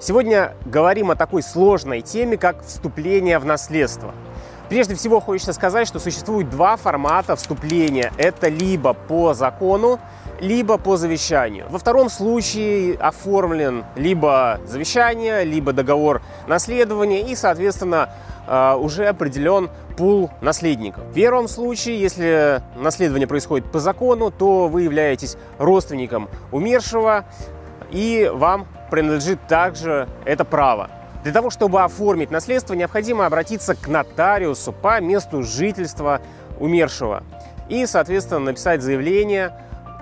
Сегодня говорим о такой сложной теме, как вступление в наследство. Прежде всего хочется сказать, что существует два формата вступления. Это либо по закону, либо по завещанию. Во втором случае оформлен либо завещание, либо договор наследования и, соответственно, э, уже определен пул наследников. В первом случае, если наследование происходит по закону, то вы являетесь родственником умершего, и вам принадлежит также это право. Для того, чтобы оформить наследство, необходимо обратиться к нотариусу по месту жительства умершего и, соответственно, написать заявление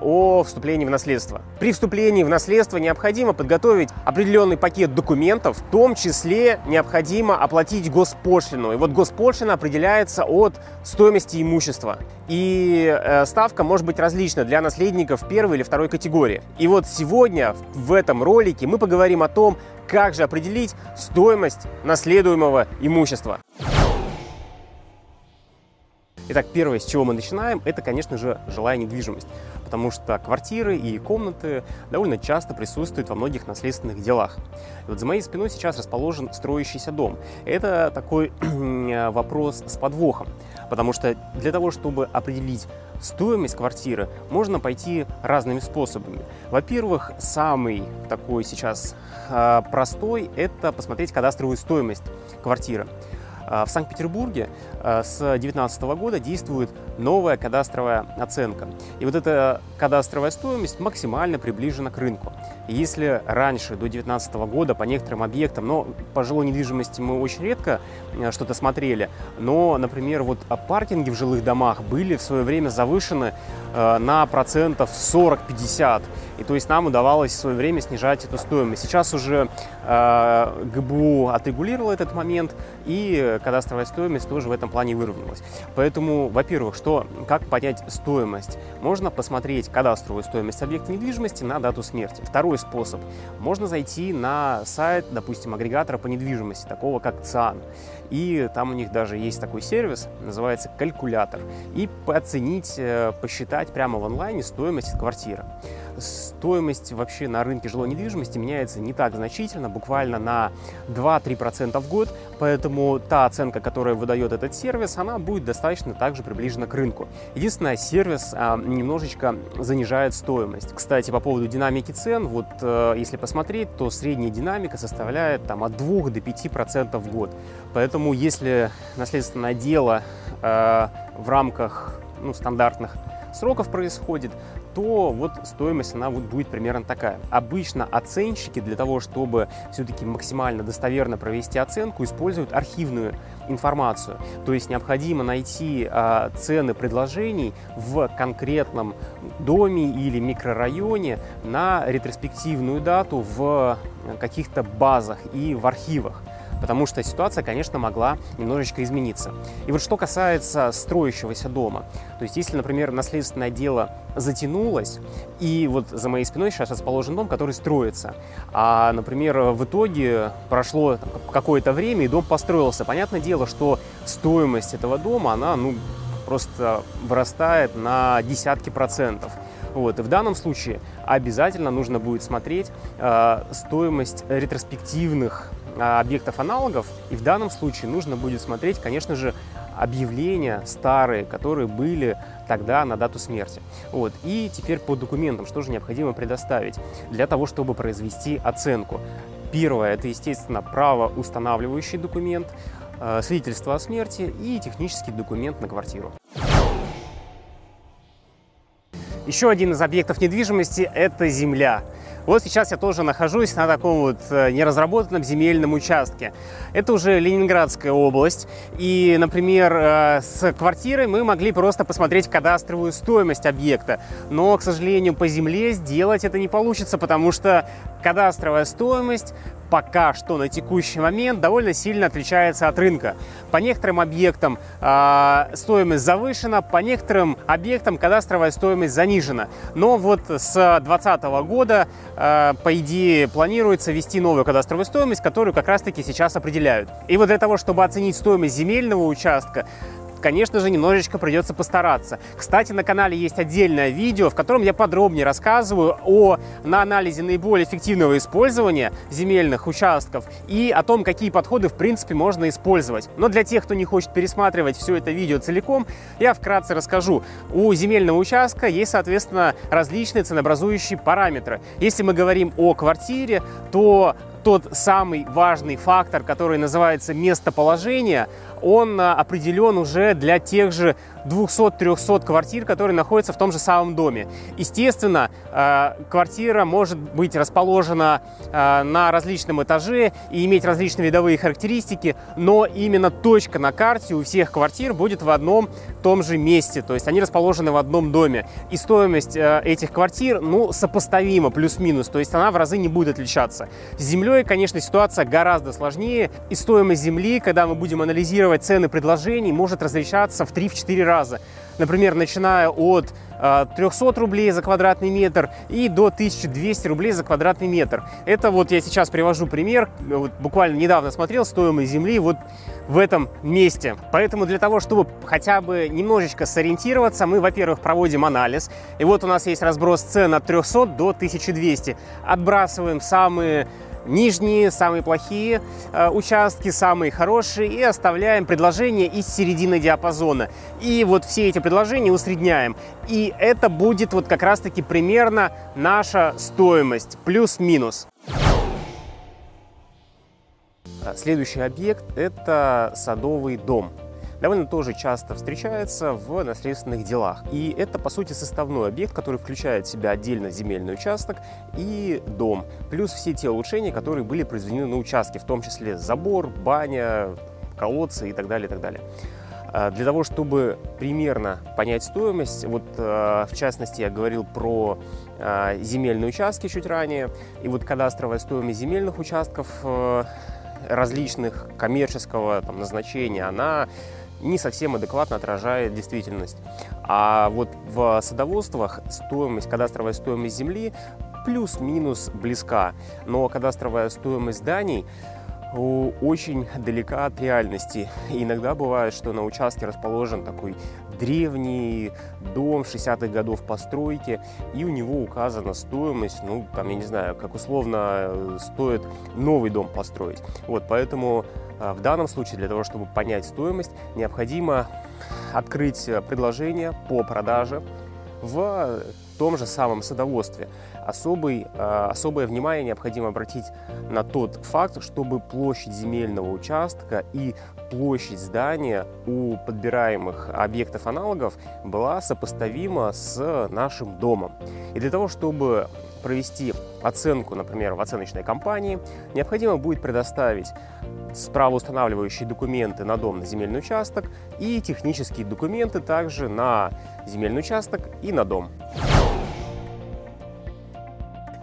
о вступлении в наследство. При вступлении в наследство необходимо подготовить определенный пакет документов, в том числе необходимо оплатить госпошлину. И вот госпошлина определяется от стоимости имущества. И э, ставка может быть различна для наследников первой или второй категории. И вот сегодня в этом ролике мы поговорим о том, как же определить стоимость наследуемого имущества. Итак, первое, с чего мы начинаем, это, конечно же, жилая недвижимость, потому что квартиры и комнаты довольно часто присутствуют во многих наследственных делах. И вот за моей спиной сейчас расположен строящийся дом. Это такой вопрос с подвохом, потому что для того, чтобы определить стоимость квартиры, можно пойти разными способами. Во-первых, самый такой сейчас а, простой – это посмотреть кадастровую стоимость квартиры. А, в Санкт-Петербурге а, с 2019 года действует новая кадастровая оценка. И вот эта кадастровая стоимость максимально приближена к рынку. если раньше, до 2019 года, по некоторым объектам, но по жилой недвижимости мы очень редко а, что-то смотрели, но, например, вот паркинги в жилых домах были в свое время завышены на процентов 40-50. И то есть нам удавалось в свое время снижать эту стоимость. Сейчас уже ГБУ отрегулировал этот момент, и кадастровая стоимость тоже в этом плане выровнялась. Поэтому, во-первых, что, как понять стоимость? Можно посмотреть кадастровую стоимость объекта недвижимости на дату смерти. Второй способ. Можно зайти на сайт, допустим, агрегатора по недвижимости, такого как ЦИАН. И там у них даже есть такой сервис, называется калькулятор. И оценить, э, посчитать прямо в онлайне стоимость квартиры стоимость вообще на рынке жилой недвижимости меняется не так значительно, буквально на 2-3% в год, поэтому та оценка, которую выдает этот сервис, она будет достаточно также приближена к рынку. Единственное, сервис а, немножечко занижает стоимость. Кстати, по поводу динамики цен, вот э, если посмотреть, то средняя динамика составляет там, от 2 до 5% в год. Поэтому если наследственное дело э, в рамках ну, стандартных сроков происходит, то вот стоимость она вот будет примерно такая. Обычно оценщики для того, чтобы все-таки максимально достоверно провести оценку, используют архивную информацию. То есть необходимо найти э, цены предложений в конкретном доме или микрорайоне на ретроспективную дату в каких-то базах и в архивах потому что ситуация, конечно, могла немножечко измениться. И вот что касается строящегося дома, то есть если, например, наследственное дело затянулось, и вот за моей спиной сейчас расположен дом, который строится, а, например, в итоге прошло какое-то время, и дом построился, понятное дело, что стоимость этого дома, она, ну, просто вырастает на десятки процентов. Вот. И в данном случае обязательно нужно будет смотреть э, стоимость ретроспективных объектов аналогов. И в данном случае нужно будет смотреть, конечно же, объявления старые, которые были тогда на дату смерти. Вот. И теперь по документам, что же необходимо предоставить для того, чтобы произвести оценку. Первое – это, естественно, правоустанавливающий документ, а, свидетельство о смерти и технический документ на квартиру. Еще один из объектов недвижимости – это земля. Вот сейчас я тоже нахожусь на таком вот э, неразработанном земельном участке. Это уже Ленинградская область. И, например, э, с квартирой мы могли просто посмотреть кадастровую стоимость объекта. Но, к сожалению, по земле сделать это не получится, потому что кадастровая стоимость пока что на текущий момент довольно сильно отличается от рынка. По некоторым объектам э, стоимость завышена, по некоторым объектам кадастровая стоимость занижена. Но вот с 2020 года, э, по идее, планируется ввести новую кадастровую стоимость, которую как раз-таки сейчас определяют. И вот для того, чтобы оценить стоимость земельного участка, конечно же, немножечко придется постараться. Кстати, на канале есть отдельное видео, в котором я подробнее рассказываю о на анализе наиболее эффективного использования земельных участков и о том, какие подходы, в принципе, можно использовать. Но для тех, кто не хочет пересматривать все это видео целиком, я вкратце расскажу. У земельного участка есть, соответственно, различные ценообразующие параметры. Если мы говорим о квартире, то тот самый важный фактор, который называется местоположение, он а, определен уже для тех же 200-300 квартир, которые находятся в том же самом доме. Естественно, а, квартира может быть расположена а, на различном этаже и иметь различные видовые характеристики, но именно точка на карте у всех квартир будет в одном том же месте, то есть они расположены в одном доме. И стоимость этих квартир, ну, сопоставима, плюс-минус, то есть она в разы не будет отличаться. С землей, конечно, ситуация гораздо сложнее, и стоимость земли, когда мы будем анализировать цены предложений может различаться в 3-4 раза. Например, начиная от 300 э, рублей за квадратный метр и до 1200 рублей за квадратный метр. Это вот я сейчас привожу пример, вот буквально недавно смотрел стоимость земли вот в этом месте. Поэтому для того, чтобы хотя бы немножечко сориентироваться, мы, во-первых, проводим анализ. И вот у нас есть разброс цен от 300 до 1200. Отбрасываем самые нижние, самые плохие э, участки, самые хорошие, и оставляем предложения из середины диапазона. И вот все эти предложения усредняем. И это будет вот как раз-таки примерно наша стоимость, плюс-минус. Следующий объект – это садовый дом довольно тоже часто встречается в наследственных делах. И это, по сути, составной объект, который включает в себя отдельно земельный участок и дом, плюс все те улучшения, которые были произведены на участке, в том числе забор, баня, колодцы и так далее, и так далее. А, для того, чтобы примерно понять стоимость, вот а, в частности я говорил про а, земельные участки чуть ранее, и вот кадастровая стоимость земельных участков различных коммерческого там, назначения, она не совсем адекватно отражает действительность. А вот в садоводствах стоимость, кадастровая стоимость земли плюс-минус близка, но кадастровая стоимость зданий очень далека от реальности. Иногда бывает, что на участке расположен такой древний дом 60-х годов постройки, и у него указана стоимость, ну, там, я не знаю, как условно э, стоит новый дом построить. Вот, поэтому в данном случае для того, чтобы понять стоимость, необходимо открыть предложение по продаже в том же самом садоводстве. Особый, особое внимание необходимо обратить на тот факт, чтобы площадь земельного участка и площадь здания у подбираемых объектов аналогов была сопоставима с нашим домом. И для того, чтобы провести оценку, например, в оценочной компании, необходимо будет предоставить правоустанавливающие документы на дом, на земельный участок и технические документы также на земельный участок и на дом.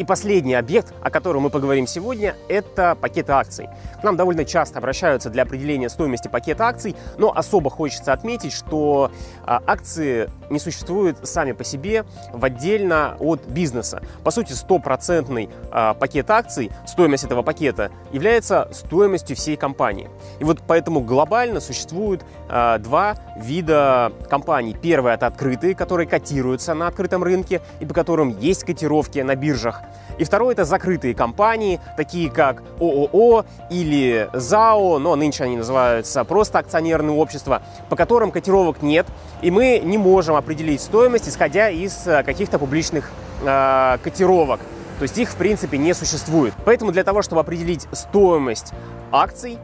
И последний объект, о котором мы поговорим сегодня, это пакеты акций. К нам довольно часто обращаются для определения стоимости пакета акций, но особо хочется отметить, что а, акции не существуют сами по себе в отдельно от бизнеса. По сути, стопроцентный а, пакет акций, стоимость этого пакета является стоимостью всей компании. И вот поэтому глобально существует а, два вида компаний. Первое – это открытые, которые котируются на открытом рынке и по которым есть котировки на биржах. И второе – это закрытые компании, такие как ООО или ЗАО, но нынче они называются просто акционерные общества, по которым котировок нет, и мы не можем определить стоимость, исходя из э, каких-то публичных э, котировок. То есть их, в принципе, не существует. Поэтому для того, чтобы определить стоимость акций,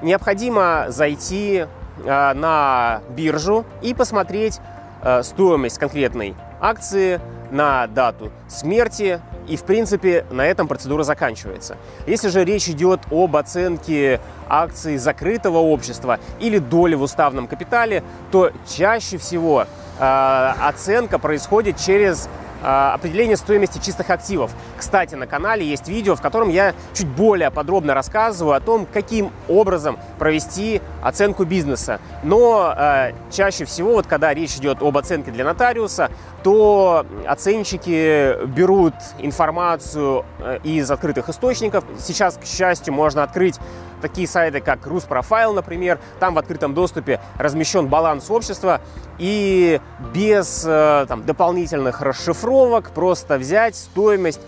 необходимо зайти на биржу и посмотреть э, стоимость конкретной акции на дату смерти, и, в принципе, на этом процедура заканчивается. Если же речь идет об оценке акций закрытого общества или доли в уставном капитале, то чаще всего э, оценка происходит через определение стоимости чистых активов. Кстати, на канале есть видео, в котором я чуть более подробно рассказываю о том, каким образом провести оценку бизнеса. Но э, чаще всего, вот когда речь идет об оценке для нотариуса, то оценщики берут информацию э, из открытых источников. Сейчас, к счастью, можно открыть такие сайты, как Руспрофайл, например. Там в открытом доступе размещен баланс общества. И без э, там, дополнительных расшифровок просто взять стоимость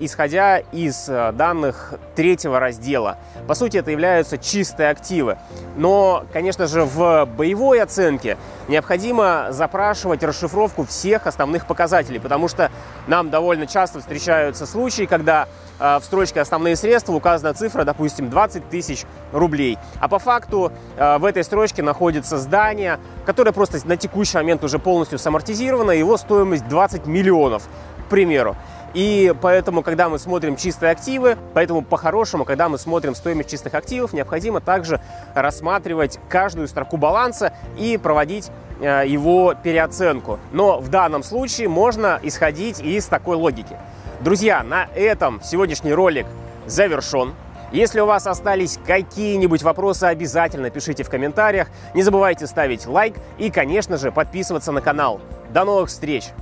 исходя из э, данных третьего раздела. По сути, это являются чистые активы. Но, конечно же, в боевой оценке необходимо запрашивать расшифровку всех основных показателей, потому что нам довольно часто встречаются случаи, когда э, в строчке «Основные средства» указана цифра, допустим, 20 тысяч рублей. А по факту в этой строчке находится здание, которое просто на текущий момент уже полностью самортизировано, его стоимость 20 миллионов, к примеру. И поэтому, когда мы смотрим чистые активы, поэтому по-хорошему, когда мы смотрим стоимость чистых активов, необходимо также рассматривать каждую строку баланса и проводить э, его переоценку. Но в данном случае можно исходить из такой логики. Друзья, на этом сегодняшний ролик завершен. Если у вас остались какие-нибудь вопросы, обязательно пишите в комментариях. Не забывайте ставить лайк и, конечно же, подписываться на канал. До новых встреч!